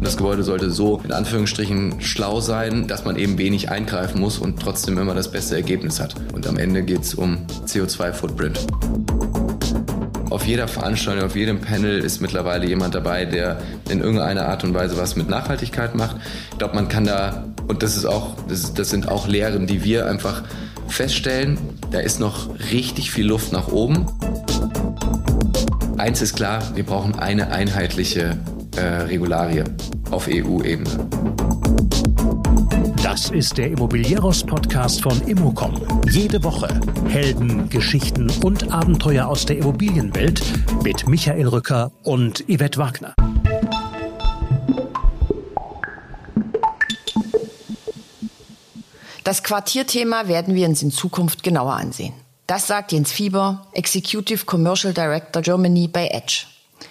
Das Gebäude sollte so in Anführungsstrichen schlau sein, dass man eben wenig eingreifen muss und trotzdem immer das beste Ergebnis hat. Und am Ende geht es um CO2-Footprint. Auf jeder Veranstaltung, auf jedem Panel ist mittlerweile jemand dabei, der in irgendeiner Art und Weise was mit Nachhaltigkeit macht. Ich glaube, man kann da, und das ist auch, das, das sind auch Lehren, die wir einfach feststellen, da ist noch richtig viel Luft nach oben. Eins ist klar, wir brauchen eine einheitliche äh, Regularie auf EU-Ebene. Das ist der Immobilieros-Podcast von Immocom. Jede Woche Helden, Geschichten und Abenteuer aus der Immobilienwelt mit Michael Rücker und Yvette Wagner. Das Quartierthema werden wir uns in Zukunft genauer ansehen. Das sagt Jens Fieber, Executive Commercial Director Germany bei Edge.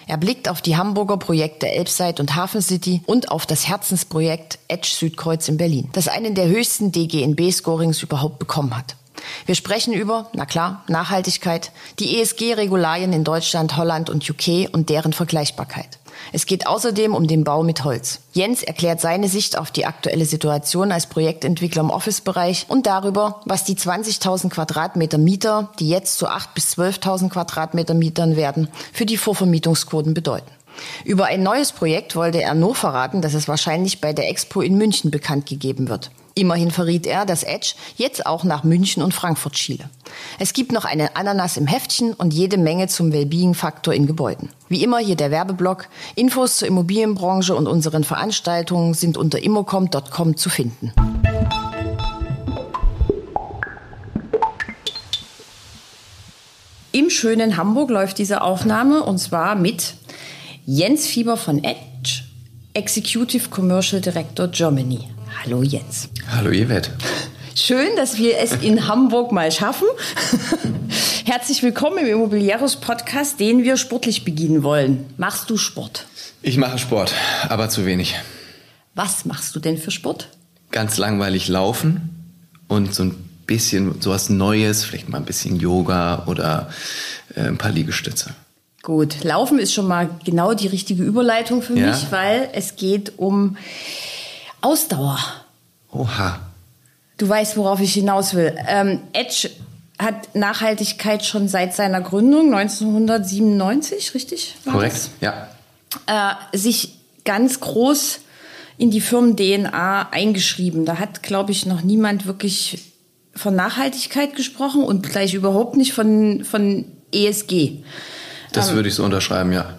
Er blickt auf die Hamburger Projekte Elbside und Hafen City und auf das Herzensprojekt Edge Südkreuz in Berlin, das einen der höchsten DGNB-Scorings überhaupt bekommen hat. Wir sprechen über, na klar, Nachhaltigkeit, die ESG-Regularien in Deutschland, Holland und UK und deren Vergleichbarkeit. Es geht außerdem um den Bau mit Holz. Jens erklärt seine Sicht auf die aktuelle Situation als Projektentwickler im Office-Bereich und darüber, was die 20.000 Quadratmeter Mieter, die jetzt zu 8.000 bis 12.000 Quadratmeter Mietern werden, für die Vorvermietungsquoten bedeuten. Über ein neues Projekt wollte er nur verraten, dass es wahrscheinlich bei der Expo in München bekannt gegeben wird. Immerhin verriet er, dass Edge jetzt auch nach München und Frankfurt schiele. Es gibt noch eine Ananas im Heftchen und jede Menge zum Wellbeing-Faktor in Gebäuden. Wie immer hier der Werbeblock. Infos zur Immobilienbranche und unseren Veranstaltungen sind unter immocom.com zu finden. Im schönen Hamburg läuft diese Aufnahme und zwar mit Jens Fieber von Edge, Executive Commercial Director Germany. Hallo Jens. Hallo Yvette. Schön, dass wir es in Hamburg mal schaffen. Herzlich willkommen im Immobilieros Podcast, den wir sportlich beginnen wollen. Machst du Sport? Ich mache Sport, aber zu wenig. Was machst du denn für Sport? Ganz langweilig laufen und so ein bisschen sowas Neues, vielleicht mal ein bisschen Yoga oder äh, ein paar Liegestütze. Gut, Laufen ist schon mal genau die richtige Überleitung für ja. mich, weil es geht um Ausdauer. Oha. Du weißt, worauf ich hinaus will. Ähm, Edge hat Nachhaltigkeit schon seit seiner Gründung 1997, richtig? Korrekt, ja. Äh, sich ganz groß in die Firmen-DNA eingeschrieben. Da hat, glaube ich, noch niemand wirklich von Nachhaltigkeit gesprochen und gleich überhaupt nicht von, von ESG. Das ähm, würde ich so unterschreiben, ja.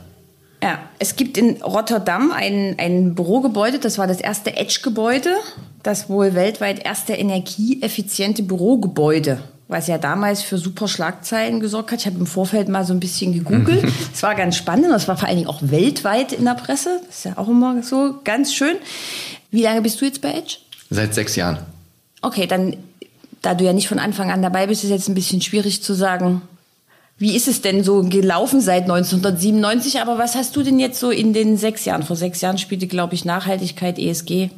Ja, es gibt in Rotterdam ein, ein Bürogebäude, das war das erste Edge-Gebäude, das wohl weltweit erste energieeffiziente Bürogebäude, was ja damals für super Schlagzeilen gesorgt hat. Ich habe im Vorfeld mal so ein bisschen gegoogelt. Es war ganz spannend, das war vor allen Dingen auch weltweit in der Presse. Das ist ja auch immer so ganz schön. Wie lange bist du jetzt bei Edge? Seit sechs Jahren. Okay, dann, da du ja nicht von Anfang an dabei bist, ist jetzt ein bisschen schwierig zu sagen, wie ist es denn so gelaufen seit 1997? Aber was hast du denn jetzt so in den sechs Jahren? Vor sechs Jahren spielte, glaube ich, Nachhaltigkeit, ESG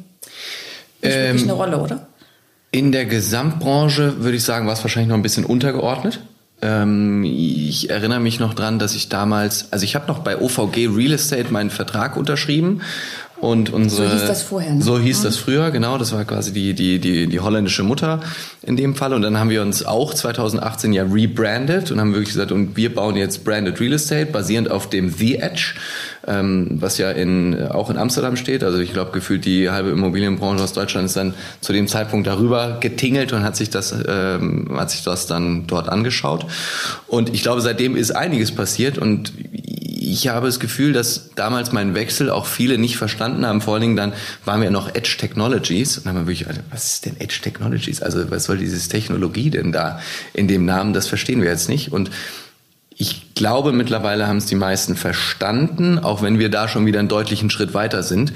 nicht ähm, wirklich eine Rolle, oder? In der Gesamtbranche würde ich sagen, war es wahrscheinlich noch ein bisschen untergeordnet. Ähm, ich erinnere mich noch dran, dass ich damals, also ich habe noch bei OVG Real Estate meinen Vertrag unterschrieben und unsere, so hieß das vorher. Ne? So hieß mhm. das früher, genau. Das war quasi die, die, die, die holländische Mutter in dem Fall. Und dann haben wir uns auch 2018 ja rebrandet und haben wirklich gesagt, und wir bauen jetzt Branded Real Estate basierend auf dem The Edge, ähm, was ja in, auch in Amsterdam steht. Also ich glaube, gefühlt die halbe Immobilienbranche aus Deutschland ist dann zu dem Zeitpunkt darüber getingelt und hat sich das, ähm, hat sich das dann dort angeschaut. Und ich glaube, seitdem ist einiges passiert und ich habe das Gefühl, dass damals mein Wechsel auch viele nicht verstanden haben. Vor allen Dingen dann waren wir noch Edge Technologies und dann haben wir wirklich, was ist denn Edge Technologies? Also was soll dieses Technologie denn da in dem Namen? Das verstehen wir jetzt nicht. Und ich glaube, mittlerweile haben es die meisten verstanden, auch wenn wir da schon wieder einen deutlichen Schritt weiter sind.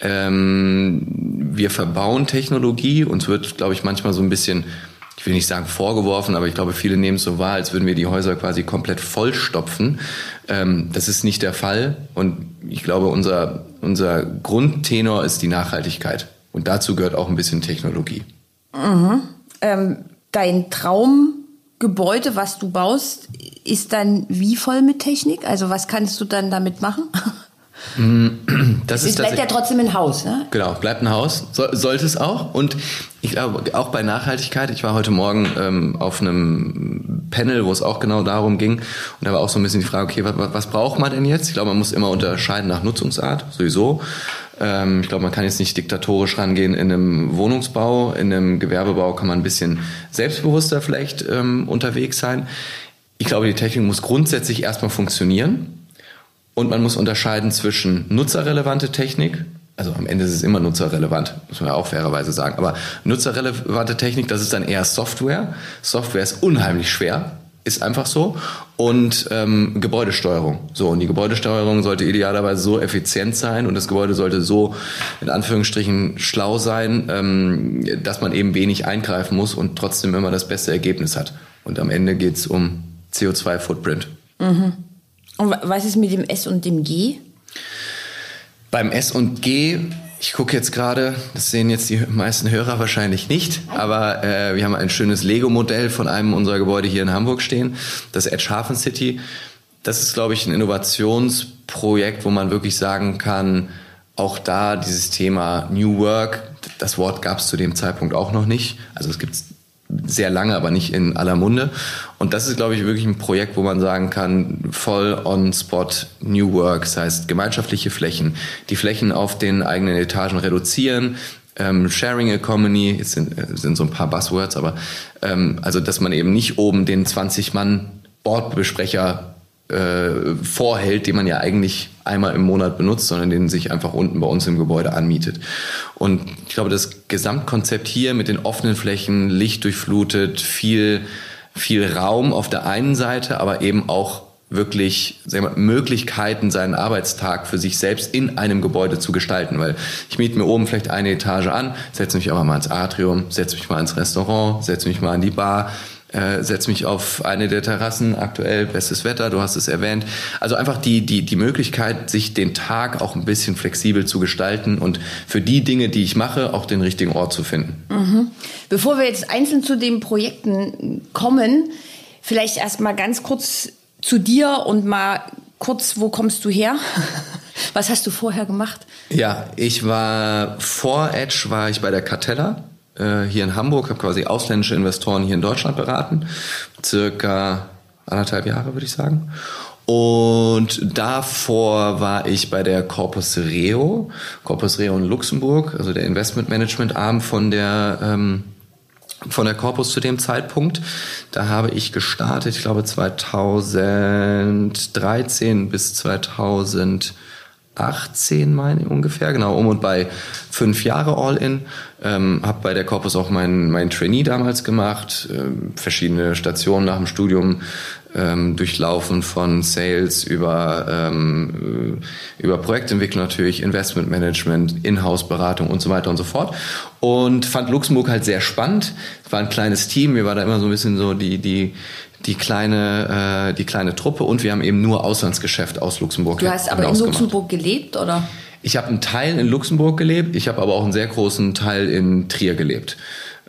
Ähm, wir verbauen Technologie. Uns wird, glaube ich, manchmal so ein bisschen ich will nicht sagen vorgeworfen, aber ich glaube, viele nehmen es so wahr, als würden wir die Häuser quasi komplett vollstopfen. Ähm, das ist nicht der Fall. Und ich glaube, unser, unser Grundtenor ist die Nachhaltigkeit. Und dazu gehört auch ein bisschen Technologie. Mhm. Ähm, dein Traumgebäude, was du baust, ist dann wie voll mit Technik? Also was kannst du dann damit machen? Das Es ist bleibt ja trotzdem ein Haus, ne? Genau, bleibt ein Haus, so, sollte es auch. Und ich glaube, auch bei Nachhaltigkeit, ich war heute Morgen ähm, auf einem Panel, wo es auch genau darum ging. Und da war auch so ein bisschen die Frage, okay, was, was braucht man denn jetzt? Ich glaube, man muss immer unterscheiden nach Nutzungsart, sowieso. Ähm, ich glaube, man kann jetzt nicht diktatorisch rangehen in einem Wohnungsbau. In einem Gewerbebau kann man ein bisschen selbstbewusster vielleicht ähm, unterwegs sein. Ich glaube, die Technik muss grundsätzlich erstmal funktionieren. Und man muss unterscheiden zwischen nutzerrelevante Technik, also am Ende ist es immer nutzerrelevant, muss man ja auch fairerweise sagen, aber nutzerrelevante Technik, das ist dann eher Software. Software ist unheimlich schwer, ist einfach so. Und ähm, Gebäudesteuerung. So, und die Gebäudesteuerung sollte idealerweise so effizient sein und das Gebäude sollte so in Anführungsstrichen schlau sein, ähm, dass man eben wenig eingreifen muss und trotzdem immer das beste Ergebnis hat. Und am Ende geht's um CO2-Footprint. Und wa- was ist mit dem S und dem G? Beim S und G, ich gucke jetzt gerade, das sehen jetzt die meisten Hörer wahrscheinlich nicht, aber äh, wir haben ein schönes Lego-Modell von einem unserer Gebäude hier in Hamburg stehen, das Edge Hafen City. Das ist, glaube ich, ein Innovationsprojekt, wo man wirklich sagen kann, auch da dieses Thema New Work, das Wort gab es zu dem Zeitpunkt auch noch nicht. Also es gibt sehr lange, aber nicht in aller Munde. Und das ist, glaube ich, wirklich ein Projekt, wo man sagen kann, voll on spot New Work, das heißt gemeinschaftliche Flächen, die Flächen auf den eigenen Etagen reduzieren, ähm, Sharing Economy, jetzt sind, äh, sind so ein paar Buzzwords, aber ähm, also, dass man eben nicht oben den 20 Mann Bordbesprecher äh, vorhält, den man ja eigentlich einmal im Monat benutzt, sondern den sich einfach unten bei uns im Gebäude anmietet. Und ich glaube, das Gesamtkonzept hier mit den offenen Flächen, Licht durchflutet, viel, viel Raum auf der einen Seite, aber eben auch wirklich wir, Möglichkeiten, seinen Arbeitstag für sich selbst in einem Gebäude zu gestalten. Weil ich miete mir oben vielleicht eine Etage an, setze mich aber mal ins Atrium, setze mich mal ins Restaurant, setze mich mal an die Bar, äh, setze mich auf eine der Terrassen, aktuell bestes Wetter, du hast es erwähnt. Also einfach die, die, die Möglichkeit, sich den Tag auch ein bisschen flexibel zu gestalten und für die Dinge, die ich mache, auch den richtigen Ort zu finden. Bevor wir jetzt einzeln zu den Projekten kommen, vielleicht erst mal ganz kurz zu dir und mal kurz, wo kommst du her? Was hast du vorher gemacht? Ja, ich war vor Edge, war ich bei der Cartella äh, hier in Hamburg, habe quasi ausländische Investoren hier in Deutschland beraten, circa anderthalb Jahre würde ich sagen. Und davor war ich bei der Corpus Reo, Corpus Reo in Luxemburg, also der Investment Management Arm von der ähm, von der Corpus zu dem Zeitpunkt. Da habe ich gestartet, ich glaube 2013 bis 2018 meine ungefähr, genau um und bei fünf Jahre All-In. Ähm, habe bei der Corpus auch mein, mein Trainee damals gemacht, ähm, verschiedene Stationen nach dem Studium ähm, durchlaufen von Sales über, ähm, äh, über Projektentwicklung natürlich, Investmentmanagement, Inhouse-Beratung und so weiter und so fort. Und fand Luxemburg halt sehr spannend. Es war ein kleines Team, mir war da immer so ein bisschen so die, die, die kleine, äh, die kleine Truppe und wir haben eben nur Auslandsgeschäft aus Luxemburg. Du hast aber in gemacht. Luxemburg gelebt, oder? Ich habe einen Teil in Luxemburg gelebt, ich habe aber auch einen sehr großen Teil in Trier gelebt.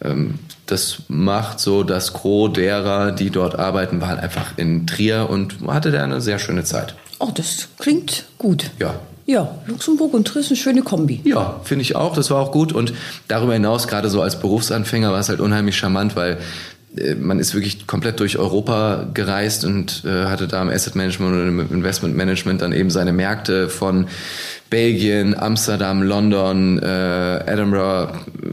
Ähm, Das macht so, das Gros derer, die dort arbeiten, waren einfach in Trier und hatte da eine sehr schöne Zeit. Oh, das klingt gut. Ja. Ja, Luxemburg und Trier ist eine schöne Kombi. Ja, finde ich auch. Das war auch gut. Und darüber hinaus, gerade so als Berufsanfänger, war es halt unheimlich charmant, weil man ist wirklich komplett durch Europa gereist und äh, hatte da im Asset Management und im Investment Management dann eben seine Märkte von Belgien, Amsterdam, London, äh, Edinburgh, äh,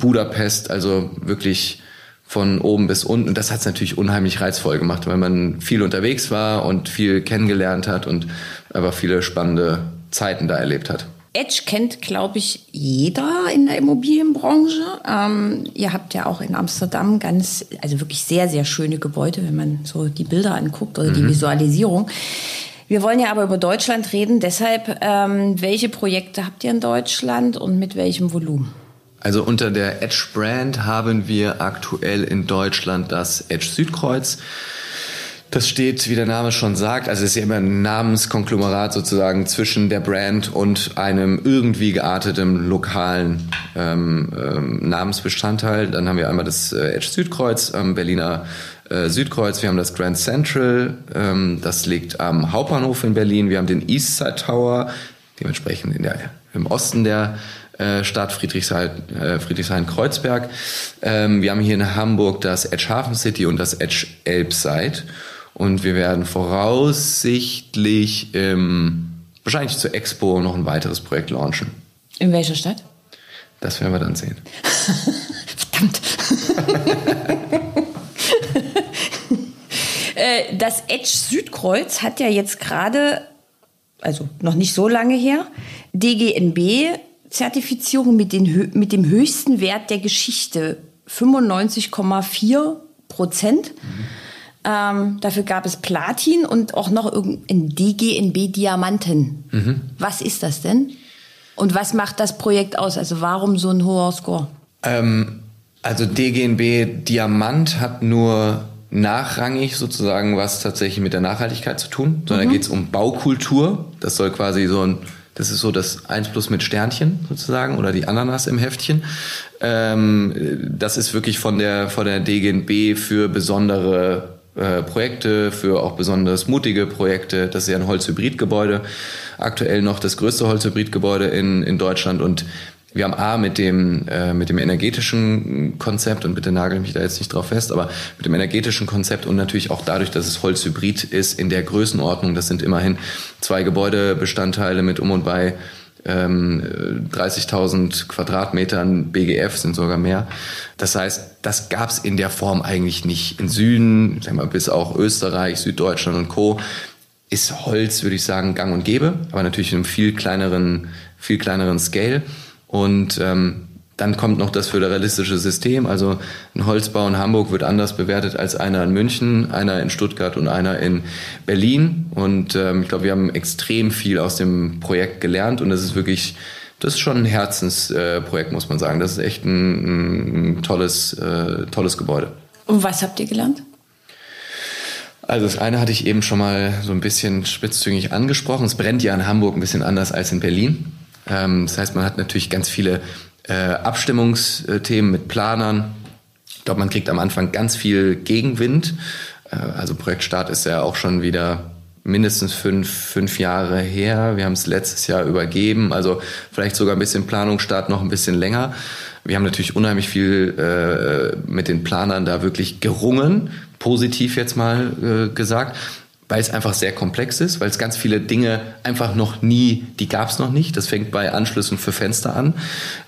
Budapest, also wirklich von oben bis unten. Und das hat es natürlich unheimlich reizvoll gemacht, weil man viel unterwegs war und viel kennengelernt hat und einfach viele spannende Zeiten da erlebt hat. Edge kennt, glaube ich, jeder in der Immobilienbranche. Ähm, ihr habt ja auch in Amsterdam ganz, also wirklich sehr, sehr schöne Gebäude, wenn man so die Bilder anguckt oder die Visualisierung. Wir wollen ja aber über Deutschland reden. Deshalb, ähm, welche Projekte habt ihr in Deutschland und mit welchem Volumen? Also unter der Edge Brand haben wir aktuell in Deutschland das Edge Südkreuz. Das steht, wie der Name schon sagt, also es ist ja immer ein Namenskonglomerat sozusagen zwischen der Brand und einem irgendwie gearteten lokalen ähm, ähm, Namensbestandteil. Dann haben wir einmal das äh, Edge Südkreuz am Berliner äh, Südkreuz, wir haben das Grand Central, ähm, das liegt am Hauptbahnhof in Berlin, wir haben den Eastside Tower, dementsprechend in der, im Osten der äh, Stadt Friedrichshain, äh, Friedrichshain-Kreuzberg. Ähm, wir haben hier in Hamburg das Edge Hafen City und das Edge Elbside. Und wir werden voraussichtlich ähm, wahrscheinlich zur Expo noch ein weiteres Projekt launchen. In welcher Stadt? Das werden wir dann sehen. Verdammt. Äh, das Edge Südkreuz hat ja jetzt gerade, also noch nicht so lange her, DGNB Zertifizierung mit, den, mit dem höchsten Wert der Geschichte, 95,4 Prozent. Mhm. Ähm, dafür gab es Platin und auch noch ein DGNB Diamanten. Mhm. Was ist das denn? Und was macht das Projekt aus? Also warum so ein hoher Score? Ähm, also DGNB Diamant hat nur nachrangig sozusagen was tatsächlich mit der Nachhaltigkeit zu tun, sondern mhm. da geht es um Baukultur. Das soll quasi so ein das ist so das 1 plus mit Sternchen sozusagen oder die Ananas im Heftchen. Ähm, das ist wirklich von der, von der DGNB für besondere äh, Projekte, für auch besonders mutige Projekte. Das ist ja ein Holzhybridgebäude. Aktuell noch das größte Holzhybridgebäude in, in Deutschland und wir haben A mit dem, äh, mit dem energetischen Konzept und bitte nagel mich da jetzt nicht drauf fest, aber mit dem energetischen Konzept und natürlich auch dadurch, dass es Holzhybrid ist in der Größenordnung, das sind immerhin zwei Gebäudebestandteile mit um und bei ähm, 30.000 Quadratmetern BGF sind sogar mehr. Das heißt, das gab es in der Form eigentlich nicht. In Süden, sagen wir bis auch Österreich, Süddeutschland und Co. ist Holz, würde ich sagen, gang und gäbe, aber natürlich in einem viel kleineren, viel kleineren Scale. Und ähm, dann kommt noch das föderalistische System. Also ein Holzbau in Hamburg wird anders bewertet als einer in München, einer in Stuttgart und einer in Berlin. Und ähm, ich glaube, wir haben extrem viel aus dem Projekt gelernt und das ist wirklich, das ist schon ein Herzensprojekt, äh, muss man sagen. Das ist echt ein, ein tolles, äh, tolles Gebäude. Und was habt ihr gelernt? Also das eine hatte ich eben schon mal so ein bisschen spitzzüngig angesprochen. Es brennt ja in Hamburg ein bisschen anders als in Berlin. Ähm, das heißt, man hat natürlich ganz viele äh, Abstimmungsthemen mit Planern. Ich glaube, man kriegt am Anfang ganz viel Gegenwind. Äh, also Projektstart ist ja auch schon wieder mindestens fünf, fünf Jahre her. Wir haben es letztes Jahr übergeben, also vielleicht sogar ein bisschen Planungsstart noch ein bisschen länger. Wir haben natürlich unheimlich viel äh, mit den Planern da wirklich gerungen, positiv jetzt mal gesagt weil es einfach sehr komplex ist, weil es ganz viele Dinge einfach noch nie, die gab es noch nicht. Das fängt bei Anschlüssen für Fenster an,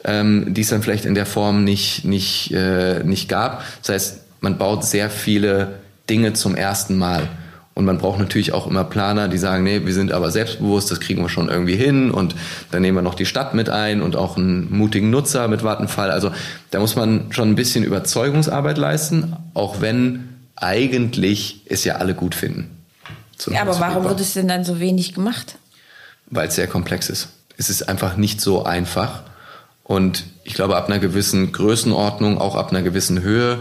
ähm, die es dann vielleicht in der Form nicht, nicht, äh, nicht gab. Das heißt, man baut sehr viele Dinge zum ersten Mal. Und man braucht natürlich auch immer Planer, die sagen, nee, wir sind aber selbstbewusst, das kriegen wir schon irgendwie hin und dann nehmen wir noch die Stadt mit ein und auch einen mutigen Nutzer mit Vattenfall. Also da muss man schon ein bisschen Überzeugungsarbeit leisten, auch wenn eigentlich es ja alle gut finden. Ja, aber warum wird es denn dann so wenig gemacht? Weil es sehr komplex ist. Es ist einfach nicht so einfach. Und ich glaube, ab einer gewissen Größenordnung, auch ab einer gewissen Höhe,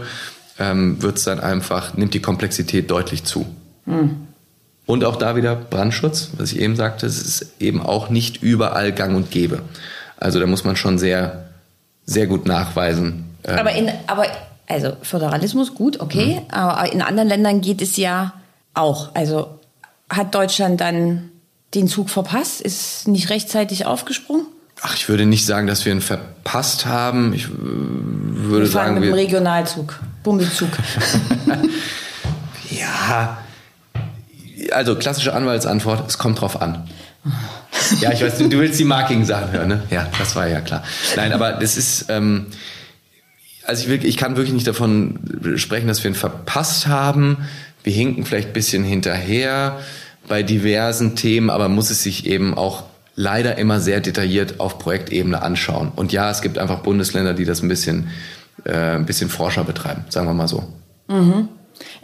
ähm, wird es dann einfach, nimmt die Komplexität deutlich zu. Hm. Und auch da wieder Brandschutz, was ich eben sagte, es ist eben auch nicht überall gang und gäbe. Also da muss man schon sehr, sehr gut nachweisen. Ähm, aber in, aber, also Föderalismus, gut, okay, hm. aber in anderen Ländern geht es ja auch. Also hat Deutschland dann den Zug verpasst? Ist nicht rechtzeitig aufgesprungen? Ach, ich würde nicht sagen, dass wir ihn verpasst haben. Ich würde wir fahren sagen, mit dem Regionalzug, Bummelzug. ja, also klassische Anwaltsantwort: Es kommt drauf an. Ja, ich weiß, du, du willst die Marking-Sachen hören, ne? Ja, das war ja klar. Nein, aber das ist, ähm, also ich, will, ich kann wirklich nicht davon sprechen, dass wir ihn verpasst haben. Wir hinken vielleicht ein bisschen hinterher bei diversen Themen, aber muss es sich eben auch leider immer sehr detailliert auf Projektebene anschauen. Und ja, es gibt einfach Bundesländer, die das ein bisschen, äh, ein bisschen forscher betreiben, sagen wir mal so. Mhm.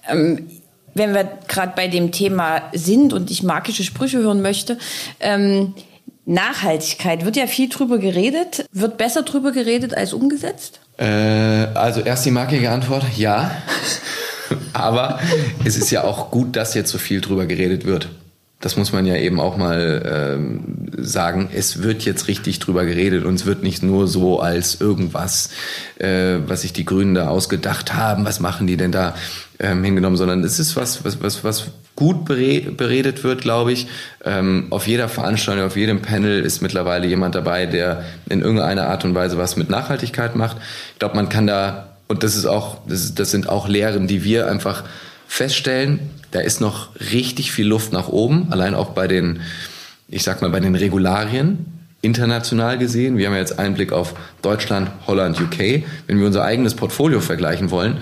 Ähm, wenn wir gerade bei dem Thema sind und ich magische Sprüche hören möchte, ähm, Nachhaltigkeit, wird ja viel drüber geredet. Wird besser drüber geredet als umgesetzt? Äh, also erst die markige Antwort, ja. Aber es ist ja auch gut, dass jetzt so viel drüber geredet wird. das muss man ja eben auch mal ähm, sagen, es wird jetzt richtig drüber geredet und es wird nicht nur so als irgendwas, äh, was sich die Grünen da ausgedacht haben, was machen die denn da ähm, hingenommen, sondern es ist was, was, was, was gut beredet wird, glaube ich. Ähm, auf jeder Veranstaltung, auf jedem Panel ist mittlerweile jemand dabei, der in irgendeiner Art und Weise was mit Nachhaltigkeit macht. Ich glaube, man kann da, und das ist auch, das, das sind auch Lehren, die wir einfach feststellen, da ist noch richtig viel Luft nach oben, allein auch bei den, ich sag mal, bei den Regularien international gesehen. Wir haben ja jetzt einen Blick auf Deutschland, Holland, UK. Wenn wir unser eigenes Portfolio vergleichen wollen,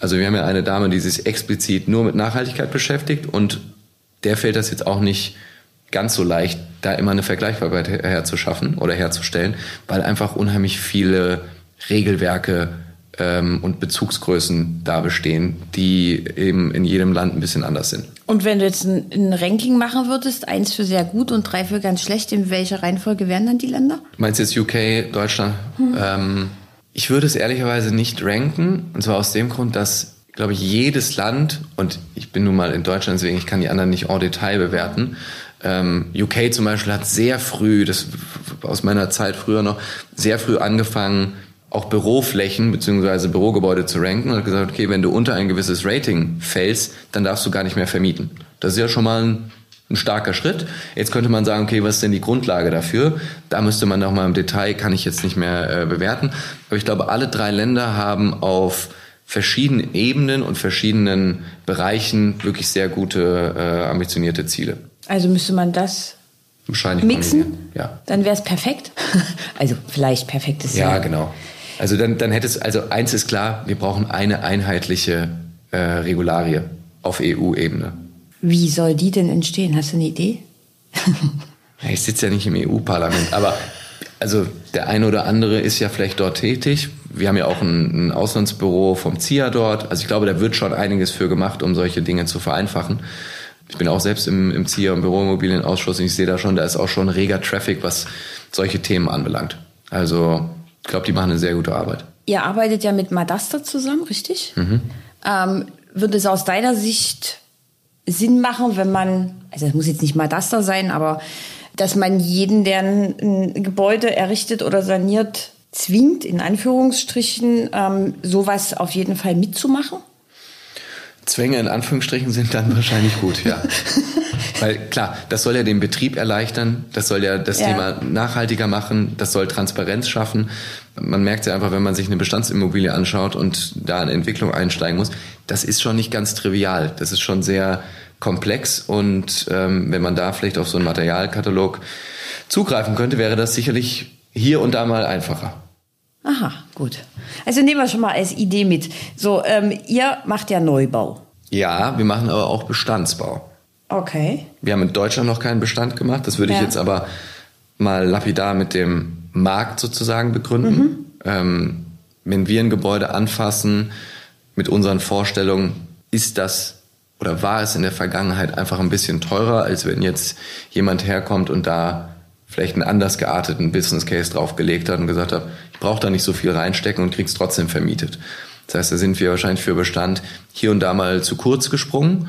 also wir haben ja eine Dame, die sich explizit nur mit Nachhaltigkeit beschäftigt und der fällt das jetzt auch nicht ganz so leicht, da immer eine Vergleichbarkeit herzuschaffen oder herzustellen, weil einfach unheimlich viele Regelwerke ähm, und Bezugsgrößen da bestehen, die eben in jedem Land ein bisschen anders sind. Und wenn du jetzt ein, ein, Ranking machen würdest, eins für sehr gut und drei für ganz schlecht, in welcher Reihenfolge wären dann die Länder? Meinst du jetzt UK, Deutschland? Hm. Ähm, ich würde es ehrlicherweise nicht ranken, und zwar aus dem Grund, dass, glaube ich, jedes Land, und ich bin nun mal in Deutschland, deswegen ich kann die anderen nicht en Detail bewerten, ähm, UK zum Beispiel hat sehr früh, das aus meiner Zeit früher noch, sehr früh angefangen, auch Büroflächen bzw. Bürogebäude zu ranken und hat gesagt, okay, wenn du unter ein gewisses Rating fällst, dann darfst du gar nicht mehr vermieten. Das ist ja schon mal ein, ein starker Schritt. Jetzt könnte man sagen, okay, was ist denn die Grundlage dafür? Da müsste man noch mal im Detail, kann ich jetzt nicht mehr äh, bewerten. Aber ich glaube, alle drei Länder haben auf verschiedenen Ebenen und verschiedenen Bereichen wirklich sehr gute, äh, ambitionierte Ziele. Also müsste man das Wahrscheinlich mixen? Ja. Dann wäre es perfekt. also vielleicht perfektes Ja, genau. Also dann, dann hätte es, also eins ist klar, wir brauchen eine einheitliche äh, Regularie auf EU-Ebene. Wie soll die denn entstehen? Hast du eine Idee? ich sitze ja nicht im EU-Parlament, aber also der eine oder andere ist ja vielleicht dort tätig. Wir haben ja auch ein, ein, Auslandsbüro vom ZIA dort. Also ich glaube, da wird schon einiges für gemacht, um solche Dinge zu vereinfachen. Ich bin auch selbst im, im ZIA, im Büroimmobilienausschuss und ich sehe da schon, da ist auch schon reger Traffic, was solche Themen anbelangt. Also ich glaube, die machen eine sehr gute Arbeit. Ihr arbeitet ja mit Madaster zusammen, richtig? Mhm. Ähm, würde es aus deiner Sicht Sinn machen, wenn man, also es muss jetzt nicht Madaster sein, aber dass man jeden, der ein, ein Gebäude errichtet oder saniert, zwingt, in Anführungsstrichen, ähm, sowas auf jeden Fall mitzumachen? Zwänge in Anführungsstrichen sind dann wahrscheinlich gut, ja. Weil klar, das soll ja den Betrieb erleichtern, das soll ja das ja. Thema nachhaltiger machen, das soll Transparenz schaffen. Man merkt ja einfach, wenn man sich eine Bestandsimmobilie anschaut und da in Entwicklung einsteigen muss, das ist schon nicht ganz trivial. Das ist schon sehr komplex und ähm, wenn man da vielleicht auf so einen Materialkatalog zugreifen könnte, wäre das sicherlich hier und da mal einfacher. Aha, gut. Also nehmen wir schon mal als Idee mit. So, ähm, ihr macht ja Neubau. Ja, wir machen aber auch Bestandsbau. Okay. Wir haben in Deutschland noch keinen Bestand gemacht. Das würde ja. ich jetzt aber mal lapidar mit dem Markt sozusagen begründen. Mhm. Ähm, wenn wir ein Gebäude anfassen mit unseren Vorstellungen, ist das oder war es in der Vergangenheit einfach ein bisschen teurer, als wenn jetzt jemand herkommt und da vielleicht einen anders gearteten Business Case draufgelegt hat und gesagt hat, ich brauche da nicht so viel reinstecken und krieg's trotzdem vermietet. Das heißt, da sind wir wahrscheinlich für Bestand hier und da mal zu kurz gesprungen.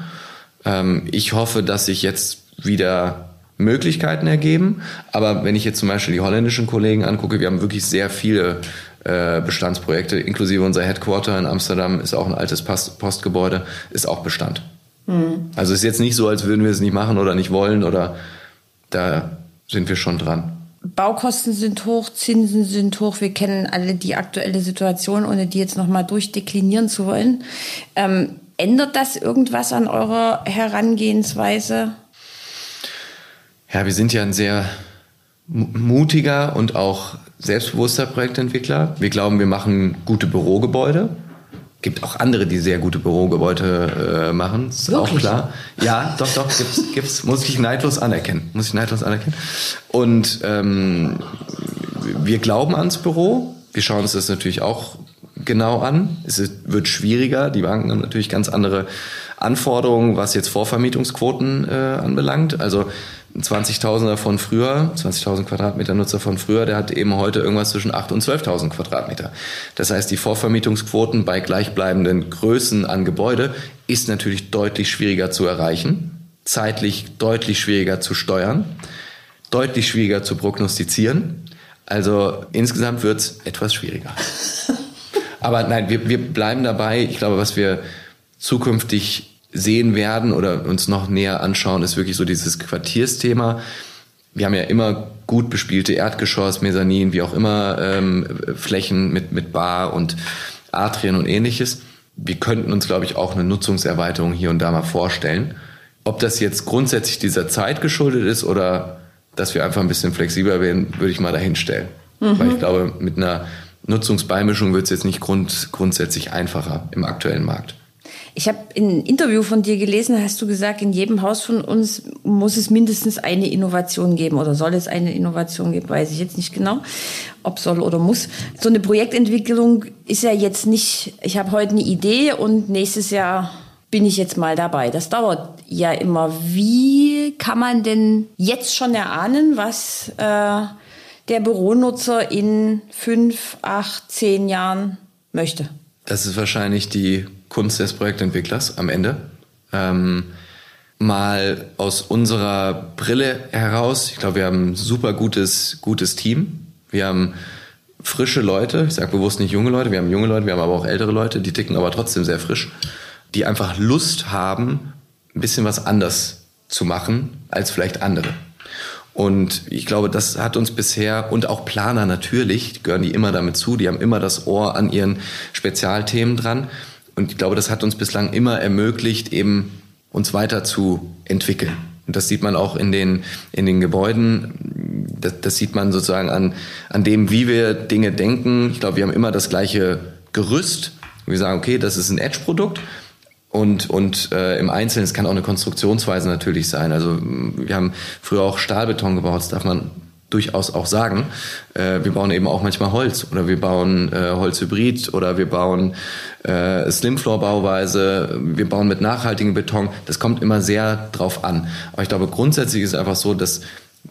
Ähm, ich hoffe, dass sich jetzt wieder Möglichkeiten ergeben. Aber wenn ich jetzt zum Beispiel die holländischen Kollegen angucke, wir haben wirklich sehr viele äh, Bestandsprojekte, inklusive unser Headquarter in Amsterdam ist auch ein altes Postgebäude, ist auch Bestand. Mhm. Also ist jetzt nicht so, als würden wir es nicht machen oder nicht wollen oder da sind wir schon dran. Baukosten sind hoch, Zinsen sind hoch. Wir kennen alle die aktuelle Situation, ohne die jetzt nochmal durchdeklinieren zu wollen. Ähm, ändert das irgendwas an eurer Herangehensweise? Ja, wir sind ja ein sehr mutiger und auch selbstbewusster Projektentwickler. Wir glauben, wir machen gute Bürogebäude gibt auch andere, die sehr gute Bürogebäude äh, machen. Ist Wirklich? auch klar. Ja, doch, doch, gibt's, gibt's, muss ich neidlos anerkennen. Muss ich neidlos anerkennen. Und ähm, wir glauben ans Büro. Wir schauen uns das natürlich auch genau an. Es wird schwieriger. Die Banken haben natürlich ganz andere Anforderungen, was jetzt Vorvermietungsquoten äh, anbelangt. Also 20.000er von früher, 20.000 Quadratmeter Nutzer von früher, der hat eben heute irgendwas zwischen 8.000 und 12.000 Quadratmeter. Das heißt, die Vorvermietungsquoten bei gleichbleibenden Größen an Gebäude ist natürlich deutlich schwieriger zu erreichen. zeitlich deutlich schwieriger zu steuern, deutlich schwieriger zu prognostizieren. Also insgesamt wird es etwas schwieriger. Aber nein, wir, wir bleiben dabei. Ich glaube, was wir zukünftig sehen werden oder uns noch näher anschauen, ist wirklich so dieses Quartiersthema. Wir haben ja immer gut bespielte Erdgeschoss, Mezzanin, wie auch immer, ähm, Flächen mit, mit Bar und Atrien und ähnliches. Wir könnten uns, glaube ich, auch eine Nutzungserweiterung hier und da mal vorstellen. Ob das jetzt grundsätzlich dieser Zeit geschuldet ist oder dass wir einfach ein bisschen flexibler werden, würde ich mal dahinstellen. Mhm. Weil ich glaube, mit einer Nutzungsbeimischung wird es jetzt nicht grund, grundsätzlich einfacher im aktuellen Markt. Ich habe in einem Interview von dir gelesen, hast du gesagt, in jedem Haus von uns muss es mindestens eine Innovation geben oder soll es eine Innovation geben, weiß ich jetzt nicht genau, ob soll oder muss. So eine Projektentwicklung ist ja jetzt nicht, ich habe heute eine Idee und nächstes Jahr bin ich jetzt mal dabei. Das dauert ja immer. Wie kann man denn jetzt schon erahnen, was äh, der Büronutzer in fünf, acht, zehn Jahren möchte? Das ist wahrscheinlich die Kunst des Projektentwicklers am Ende. Ähm, mal aus unserer Brille heraus, ich glaube, wir haben ein super gutes, gutes Team. Wir haben frische Leute, ich sage bewusst nicht junge Leute, wir haben junge Leute, wir haben aber auch ältere Leute, die ticken aber trotzdem sehr frisch, die einfach Lust haben, ein bisschen was anders zu machen als vielleicht andere. Und ich glaube, das hat uns bisher und auch Planer natürlich, gehören die immer damit zu, die haben immer das Ohr an ihren Spezialthemen dran. Und ich glaube, das hat uns bislang immer ermöglicht, eben uns weiter zu entwickeln. Und das sieht man auch in den, in den Gebäuden. Das, das sieht man sozusagen an, an dem, wie wir Dinge denken. Ich glaube, wir haben immer das gleiche Gerüst. Wir sagen, okay, das ist ein Edge-Produkt. Und, und äh, im Einzelnen, es kann auch eine Konstruktionsweise natürlich sein. Also wir haben früher auch Stahlbeton gebaut, das darf man durchaus auch sagen. Äh, wir bauen eben auch manchmal Holz oder wir bauen äh, Holzhybrid oder wir bauen äh, Slimfloor-Bauweise, wir bauen mit nachhaltigem Beton. Das kommt immer sehr drauf an. Aber ich glaube, grundsätzlich ist es einfach so, dass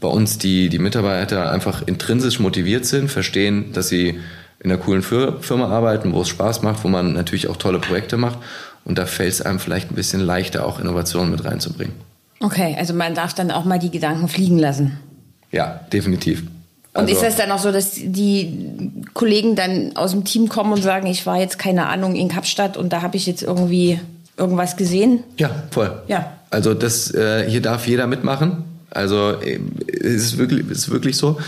bei uns die, die Mitarbeiter einfach intrinsisch motiviert sind, verstehen, dass sie in einer coolen Firma arbeiten, wo es Spaß macht, wo man natürlich auch tolle Projekte macht. Und da fällt es einem vielleicht ein bisschen leichter, auch Innovationen mit reinzubringen. Okay, also man darf dann auch mal die Gedanken fliegen lassen. Ja, definitiv. Und also, ist das dann auch so, dass die Kollegen dann aus dem Team kommen und sagen, ich war jetzt keine Ahnung in Kapstadt und da habe ich jetzt irgendwie irgendwas gesehen? Ja, voll. Ja. Also das äh, hier darf jeder mitmachen. Also äh, es ist wirklich, es ist wirklich so.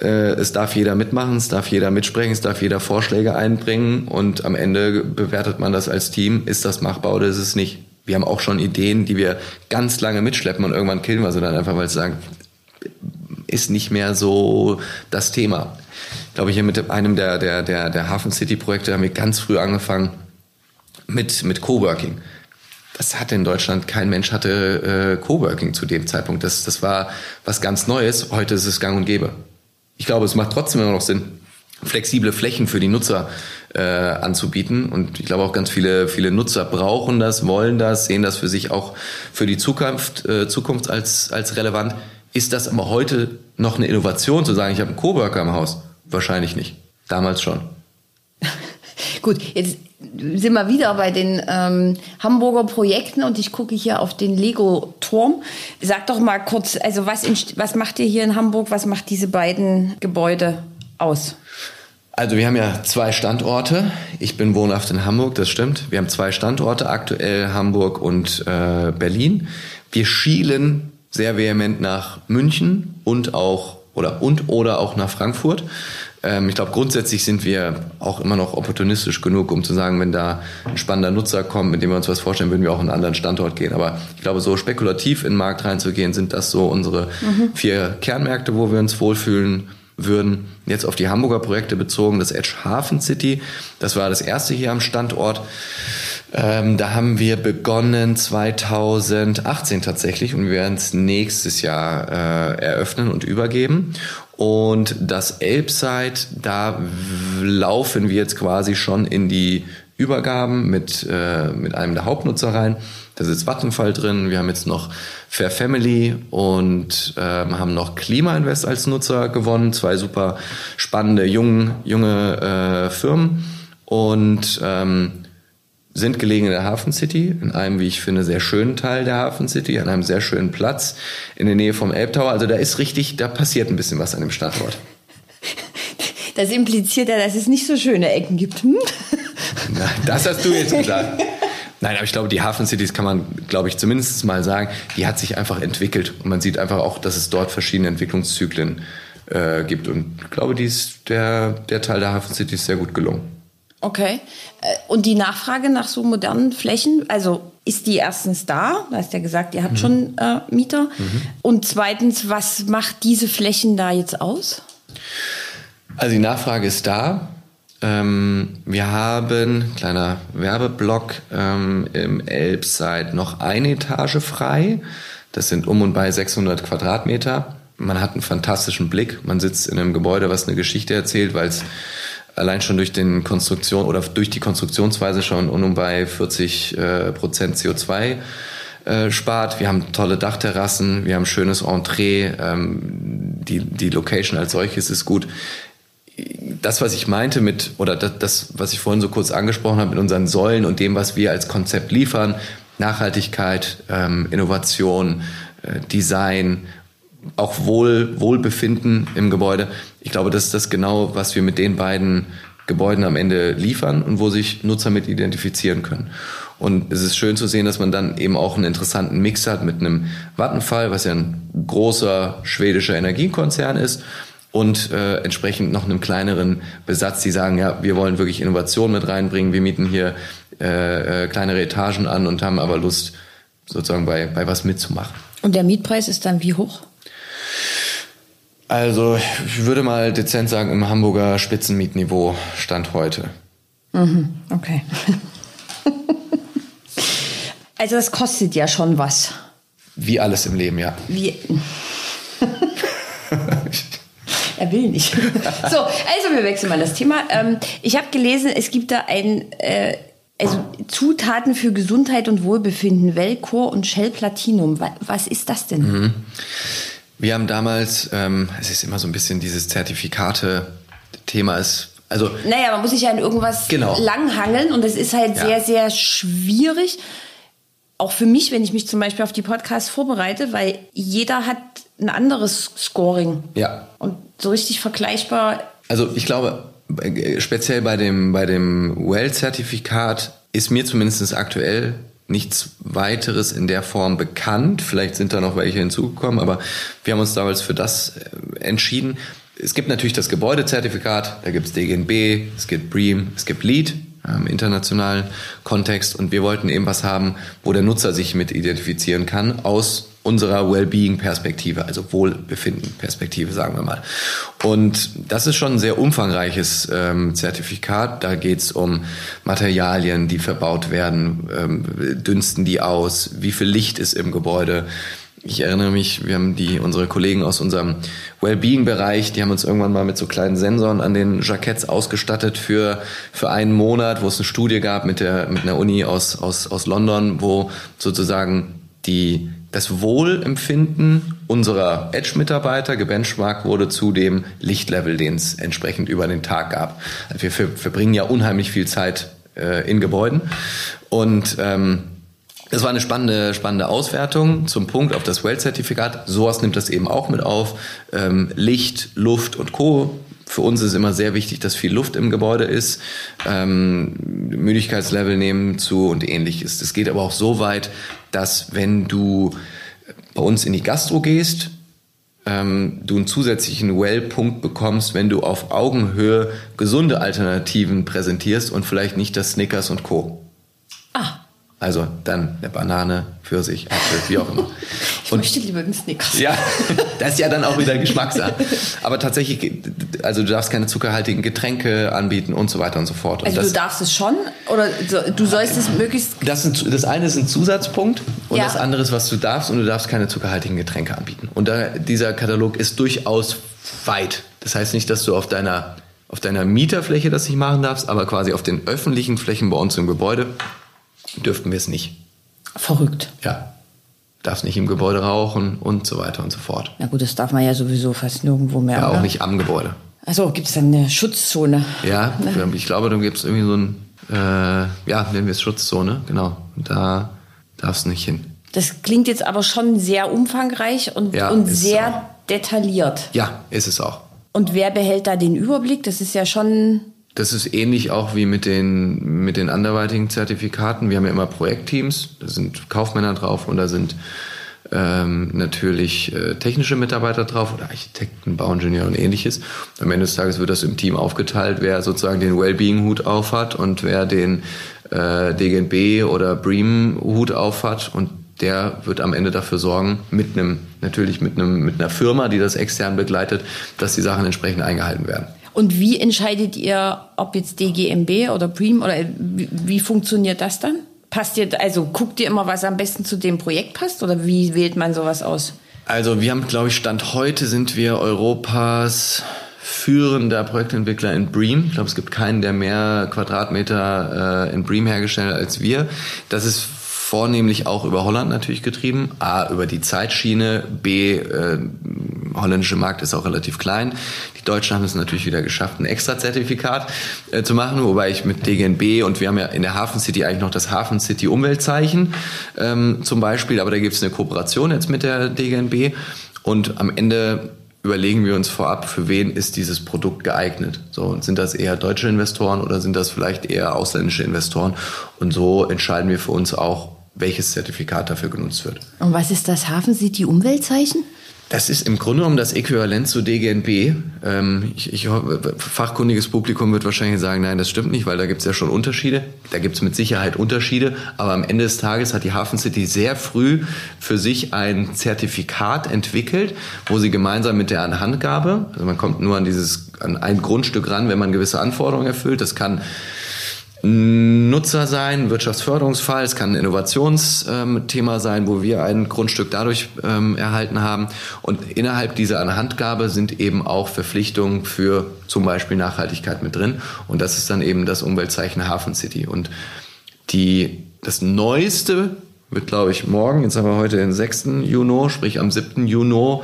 Äh, es darf jeder mitmachen, es darf jeder mitsprechen, es darf jeder Vorschläge einbringen und am Ende bewertet man das als Team. Ist das machbar oder ist es nicht? Wir haben auch schon Ideen, die wir ganz lange mitschleppen und irgendwann killen wir sie dann einfach, weil sie sagen, ist nicht mehr so das Thema. Ich glaube, hier mit einem der, der, der, der Hafen City Projekte haben wir ganz früh angefangen mit, mit Coworking. Das hatte in Deutschland, kein Mensch hatte äh, Coworking zu dem Zeitpunkt. Das, das war was ganz Neues. Heute ist es gang und gäbe. Ich glaube, es macht trotzdem immer noch Sinn, flexible Flächen für die Nutzer äh, anzubieten. Und ich glaube auch ganz viele, viele Nutzer brauchen das, wollen das, sehen das für sich auch für die Zukunft, äh, Zukunft als, als relevant. Ist das aber heute noch eine Innovation, zu sagen, ich habe einen Coworker im Haus? Wahrscheinlich nicht. Damals schon. Gut, jetzt sind wir wieder bei den ähm, Hamburger Projekten und ich gucke hier auf den Lego-Turm. Sag doch mal kurz, also was, in, was macht ihr hier in Hamburg? Was macht diese beiden Gebäude aus? Also wir haben ja zwei Standorte. Ich bin wohnhaft in Hamburg, das stimmt. Wir haben zwei Standorte, aktuell Hamburg und äh, Berlin. Wir schielen sehr vehement nach München und auch oder und oder auch nach Frankfurt. Ähm, ich glaube, grundsätzlich sind wir auch immer noch opportunistisch genug, um zu sagen, wenn da ein spannender Nutzer kommt, mit dem wir uns was vorstellen, würden wir auch in einen anderen Standort gehen. Aber ich glaube, so spekulativ in den Markt reinzugehen, sind das so unsere mhm. vier Kernmärkte, wo wir uns wohlfühlen würden. Jetzt auf die Hamburger Projekte bezogen, das Edge Hafen City, das war das erste hier am Standort. Ähm, da haben wir begonnen 2018 tatsächlich und wir werden es nächstes Jahr äh, eröffnen und übergeben. Und das Elbside, da laufen wir jetzt quasi schon in die Übergaben mit, äh, mit einem der Hauptnutzer rein. Da sitzt Vattenfall drin. Wir haben jetzt noch Fair Family und ähm, haben noch Klima Invest als Nutzer gewonnen. Zwei super spannende, jung, junge äh, Firmen. Und ähm, sind gelegen in der Hafen City, in einem, wie ich finde, sehr schönen Teil der Hafen City, an einem sehr schönen Platz in der Nähe vom Elbtower. Also da ist richtig, da passiert ein bisschen was an dem Standort. Das impliziert ja, dass es nicht so schöne Ecken gibt. Hm? Na, das hast du jetzt gesagt. Nein, aber ich glaube, die Hafen Cities kann man, glaube ich, zumindest mal sagen, die hat sich einfach entwickelt. Und man sieht einfach auch, dass es dort verschiedene Entwicklungszyklen äh, gibt. Und ich glaube, die ist der, der Teil der Hafen Cities sehr gut gelungen. Okay. Äh, und die Nachfrage nach so modernen Flächen, also ist die erstens da? Da hast du ja gesagt, ihr habt mhm. schon äh, Mieter. Mhm. Und zweitens, was macht diese Flächen da jetzt aus? Also die Nachfrage ist da. Ähm, wir haben, kleiner Werbeblock, ähm, im Elbside noch eine Etage frei. Das sind um und bei 600 Quadratmeter. Man hat einen fantastischen Blick. Man sitzt in einem Gebäude, was eine Geschichte erzählt, weil es allein schon durch den Konstruktion oder durch die Konstruktionsweise schon um und bei 40 äh, Prozent CO2 äh, spart. Wir haben tolle Dachterrassen, wir haben schönes Entree, ähm, die, die Location als solches ist gut das, was ich meinte mit, oder das, was ich vorhin so kurz angesprochen habe mit unseren Säulen und dem, was wir als Konzept liefern, Nachhaltigkeit, ähm, Innovation, äh, Design, auch Wohl, Wohlbefinden im Gebäude. Ich glaube, das ist das genau, was wir mit den beiden Gebäuden am Ende liefern und wo sich Nutzer mit identifizieren können. Und es ist schön zu sehen, dass man dann eben auch einen interessanten Mix hat mit einem Vattenfall, was ja ein großer schwedischer Energiekonzern ist, und äh, entsprechend noch einem kleineren Besatz, die sagen, ja, wir wollen wirklich Innovation mit reinbringen, wir mieten hier äh, äh, kleinere Etagen an und haben aber Lust, sozusagen bei, bei was mitzumachen. Und der Mietpreis ist dann wie hoch? Also ich würde mal dezent sagen, im Hamburger Spitzenmietniveau stand heute. Mhm, okay. also das kostet ja schon was. Wie alles im Leben, ja. Wie. Er will nicht. so, also wir wechseln mal das Thema. Ähm, ich habe gelesen, es gibt da ein, äh, also Zutaten für Gesundheit und Wohlbefinden, Velcor und Shell Platinum. Was ist das denn? Mhm. Wir haben damals, ähm, es ist immer so ein bisschen dieses Zertifikate-Thema ist also, naja, man muss sich ja in irgendwas genau. langhangeln und es ist halt ja. sehr, sehr schwierig. Auch für mich, wenn ich mich zum Beispiel auf die Podcasts vorbereite, weil jeder hat ein anderes Scoring. Ja. Und so richtig vergleichbar. Also ich glaube, äh, speziell bei dem, bei dem Well-Zertifikat ist mir zumindest aktuell nichts weiteres in der Form bekannt. Vielleicht sind da noch welche hinzugekommen, aber wir haben uns damals für das äh, entschieden. Es gibt natürlich das Gebäudezertifikat, da gibt es DGNB, es gibt BREEAM, es gibt LEED im internationalen Kontext und wir wollten eben was haben, wo der Nutzer sich mit identifizieren kann aus unserer Wellbeing-Perspektive, also Wohlbefinden-Perspektive, sagen wir mal. Und das ist schon ein sehr umfangreiches ähm, Zertifikat. Da geht es um Materialien, die verbaut werden, ähm, dünsten die aus, wie viel Licht ist im Gebäude. Ich erinnere mich, wir haben die, unsere Kollegen aus unserem Wellbeing-Bereich, die haben uns irgendwann mal mit so kleinen Sensoren an den Jacketts ausgestattet für, für einen Monat, wo es eine Studie gab mit der, mit einer Uni aus, aus, aus London, wo sozusagen die das Wohlempfinden unserer Edge-Mitarbeiter gebenchmarkt wurde zu dem Lichtlevel, den es entsprechend über den Tag gab. Wir verbringen ja unheimlich viel Zeit äh, in Gebäuden und ähm, das war eine spannende, spannende Auswertung zum Punkt auf das Well-Zertifikat. SOAS nimmt das eben auch mit auf. Ähm, Licht, Luft und Co. Für uns ist immer sehr wichtig, dass viel Luft im Gebäude ist. Ähm, Müdigkeitslevel nehmen zu und ähnliches. Das geht aber auch so weit, dass wenn du bei uns in die Gastro gehst, ähm, du einen zusätzlichen Well-Punkt bekommst, wenn du auf Augenhöhe gesunde Alternativen präsentierst und vielleicht nicht das Snickers und Co. Also dann eine Banane, Pfirsich, Apfel, wie auch immer. Ich und, möchte lieber einen Snickers. Ja, das ist ja dann auch wieder Geschmackssache. Aber tatsächlich, also du darfst keine zuckerhaltigen Getränke anbieten und so weiter und so fort. Und also das, du darfst es schon oder du sollst es möglichst... Das, sind, das eine ist ein Zusatzpunkt und ja. das andere ist, was du darfst und du darfst keine zuckerhaltigen Getränke anbieten. Und da, dieser Katalog ist durchaus weit. Das heißt nicht, dass du auf deiner auf deiner Mieterfläche das nicht machen darfst, aber quasi auf den öffentlichen Flächen bei uns im Gebäude dürften wir es nicht. Verrückt. Ja. Darfst nicht im Gebäude rauchen und so weiter und so fort. Na gut, das darf man ja sowieso fast nirgendwo mehr. Ja, oder? auch nicht am Gebäude. Also gibt es dann eine Schutzzone? Ja, ne? ich glaube, da gibt es irgendwie so ein äh, ja, nennen wir es Schutzzone, genau. Da darfst du nicht hin. Das klingt jetzt aber schon sehr umfangreich und, Ja, und sehr detailliert. Ja, ist es auch. Und wer behält da den Überblick? Das ist ja schon. Das ist ähnlich auch wie mit den, mit den anderweitigen Zertifikaten. Wir haben ja immer Projektteams, da sind Kaufmänner drauf und da sind ähm, natürlich äh, technische Mitarbeiter drauf oder Architekten, Bauingenieure und ähnliches. Am Ende des Tages wird das im Team aufgeteilt, wer sozusagen den Wellbeing-Hut aufhat und wer den äh, DGNB oder BREEAM-Hut aufhat und der wird am Ende dafür sorgen, mit einem, natürlich mit einem, mit einer Firma, die das extern begleitet, dass die Sachen entsprechend eingehalten werden. Und wie entscheidet ihr, ob jetzt DGMB oder Preem oder wie, wie funktioniert das dann? Passt ihr, also guckt ihr immer, was am besten zu dem Projekt passt oder wie wählt man sowas aus? Also wir haben, glaube ich, Stand heute sind wir Europas führender Projektentwickler in Bream. Ich glaube, es gibt keinen, der mehr Quadratmeter äh, in Bream hergestellt hat als wir. Das ist vornehmlich auch über Holland natürlich getrieben. A, über die Zeitschiene. B, äh, holländische Markt ist auch relativ klein. Die Deutschen haben es natürlich wieder geschafft, ein Extra-Zertifikat äh, zu machen, wobei ich mit DGNB und wir haben ja in der Hafen City eigentlich noch das Hafen City Umweltzeichen ähm, zum Beispiel, aber da gibt es eine Kooperation jetzt mit der DGNB und am Ende überlegen wir uns vorab, für wen ist dieses Produkt geeignet. So, sind das eher deutsche Investoren oder sind das vielleicht eher ausländische Investoren? Und so entscheiden wir für uns auch, welches Zertifikat dafür genutzt wird. Und was ist das Hafen City Umweltzeichen? Das ist im Grunde genommen das Äquivalent zu DGNB. Ähm, ich, ich, fachkundiges Publikum wird wahrscheinlich sagen, nein, das stimmt nicht, weil da gibt es ja schon Unterschiede. Da gibt es mit Sicherheit Unterschiede, aber am Ende des Tages hat die Hafen City sehr früh für sich ein Zertifikat entwickelt, wo sie gemeinsam mit der Anhandgabe, also man kommt nur an dieses an ein Grundstück ran, wenn man gewisse Anforderungen erfüllt. Das kann Nutzer sein, Wirtschaftsförderungsfall, es kann ein Innovationsthema sein, wo wir ein Grundstück dadurch ähm, erhalten haben. Und innerhalb dieser Anhandgabe sind eben auch Verpflichtungen für zum Beispiel Nachhaltigkeit mit drin. Und das ist dann eben das Umweltzeichen Hafen City. Und die, das Neueste wird, glaube ich, morgen, jetzt haben wir heute den 6. Juni, sprich am 7. Juni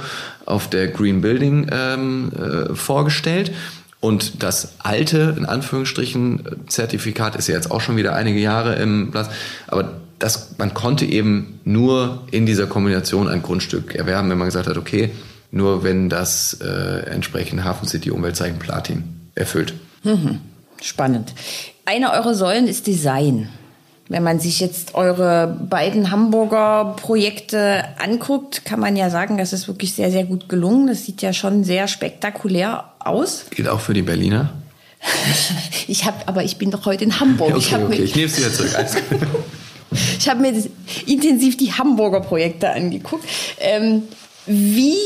auf der Green Building ähm, äh, vorgestellt. Und das alte, in Anführungsstrichen, Zertifikat ist ja jetzt auch schon wieder einige Jahre im Platz. Aber das, man konnte eben nur in dieser Kombination ein Grundstück erwerben, wenn man gesagt hat, okay, nur wenn das äh, entsprechend Hafen City Umweltzeichen Platin erfüllt. Mhm. Spannend. Eine eurer Säulen ist Design. Wenn man sich jetzt eure beiden Hamburger Projekte anguckt, kann man ja sagen, das ist wirklich sehr, sehr gut gelungen. Das sieht ja schon sehr spektakulär aus. Geht auch für die Berliner? Ich habe, aber ich bin doch heute in Hamburg. Okay, ich habe okay, mir, ich nehme es wieder zurück. Ich hab mir intensiv die Hamburger Projekte angeguckt. Ähm, wie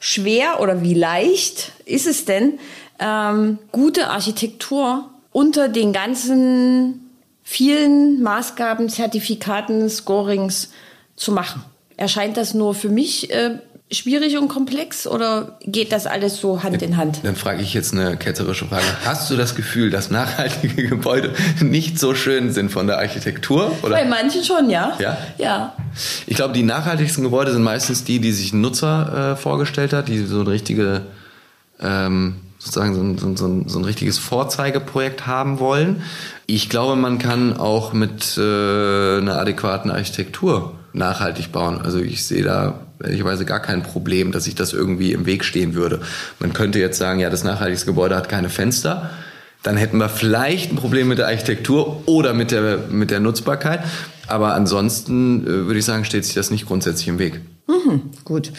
schwer oder wie leicht ist es denn, ähm, gute Architektur unter den ganzen vielen Maßgaben, Zertifikaten, Scorings zu machen? Erscheint das nur für mich äh, schwierig und komplex oder geht das alles so Hand in Hand? Dann frage ich jetzt eine ketzerische Frage. Hast du das Gefühl, dass nachhaltige Gebäude nicht so schön sind von der Architektur? Oder? Bei manchen schon, ja. Ja? Ja. Ich glaube, die nachhaltigsten Gebäude sind meistens die, die sich ein Nutzer äh, vorgestellt hat, die so eine richtige, ähm, sozusagen so ein, so, ein- so, ein, richtiges Vorzeigeprojekt haben wollen. Ich glaube, man kann auch mit äh, einer adäquaten Architektur nachhaltig bauen. Also ich sehe da ehrlicherweise gar kein Problem, dass sich das irgendwie im Weg stehen würde. Man könnte jetzt sagen, ja, das nachhaltigste Gebäude hat keine Fenster. Dann hätten wir vielleicht ein Problem mit der Architektur oder mit der, mit der Nutzbarkeit. Aber ansonsten äh, würde ich sagen, steht sich das nicht grundsätzlich im Weg. Gut.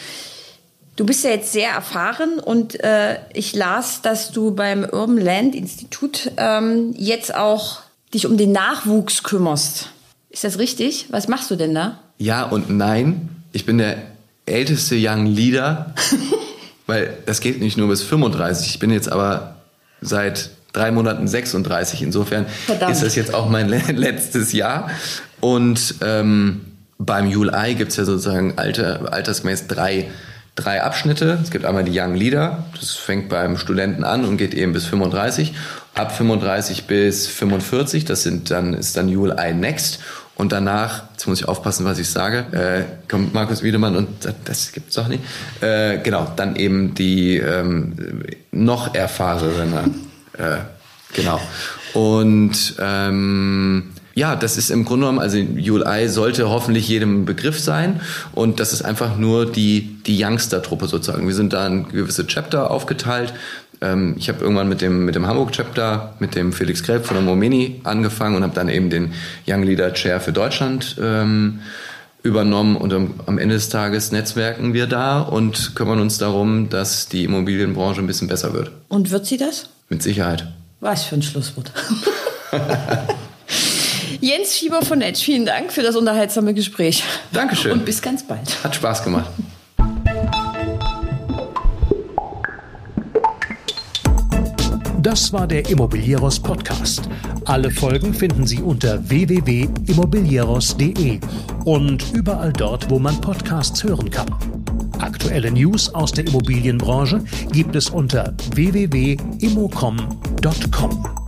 Du bist ja jetzt sehr erfahren und äh, ich las, dass du beim Urban Land Institut ähm, jetzt auch dich um den Nachwuchs kümmerst. Ist das richtig? Was machst du denn da? Ja und nein. Ich bin der älteste Young Leader, weil das geht nicht nur bis 35. Ich bin jetzt aber seit drei Monaten 36. Insofern Verdammt. ist das jetzt auch mein le- letztes Jahr. Und ähm, beim ULI gibt es ja sozusagen alter, altersmäßig drei, drei Abschnitte. Es gibt einmal die Young Leader, das fängt beim Studenten an und geht eben bis 35. Ab 35 bis 45, das sind dann, ist dann ULI Next. Und danach, jetzt muss ich aufpassen, was ich sage, äh, kommt Markus Wiedemann und sagt, das gibt's doch nicht. Äh, genau, dann eben die ähm, noch erfahrenere. Äh, genau. Und ähm, ja, das ist im Grunde genommen, also ULI sollte hoffentlich jedem Begriff sein und das ist einfach nur die, die Youngster-Truppe sozusagen. Wir sind da in gewisse Chapter aufgeteilt. Ähm, ich habe irgendwann mit dem, mit dem Hamburg-Chapter, mit dem Felix Grelb von der Momeni angefangen und habe dann eben den Young Leader Chair für Deutschland ähm, übernommen und am Ende des Tages netzwerken wir da und kümmern uns darum, dass die Immobilienbranche ein bisschen besser wird. Und wird sie das? Mit Sicherheit. Was für ein Schlusswort. Jens Schieber von Edge, vielen Dank für das unterhaltsame Gespräch. Dankeschön. Und bis ganz bald. Hat Spaß gemacht. Das war der Immobilieros Podcast. Alle Folgen finden Sie unter www.immobilieros.de und überall dort, wo man Podcasts hören kann. Aktuelle News aus der Immobilienbranche gibt es unter www.immocom.com.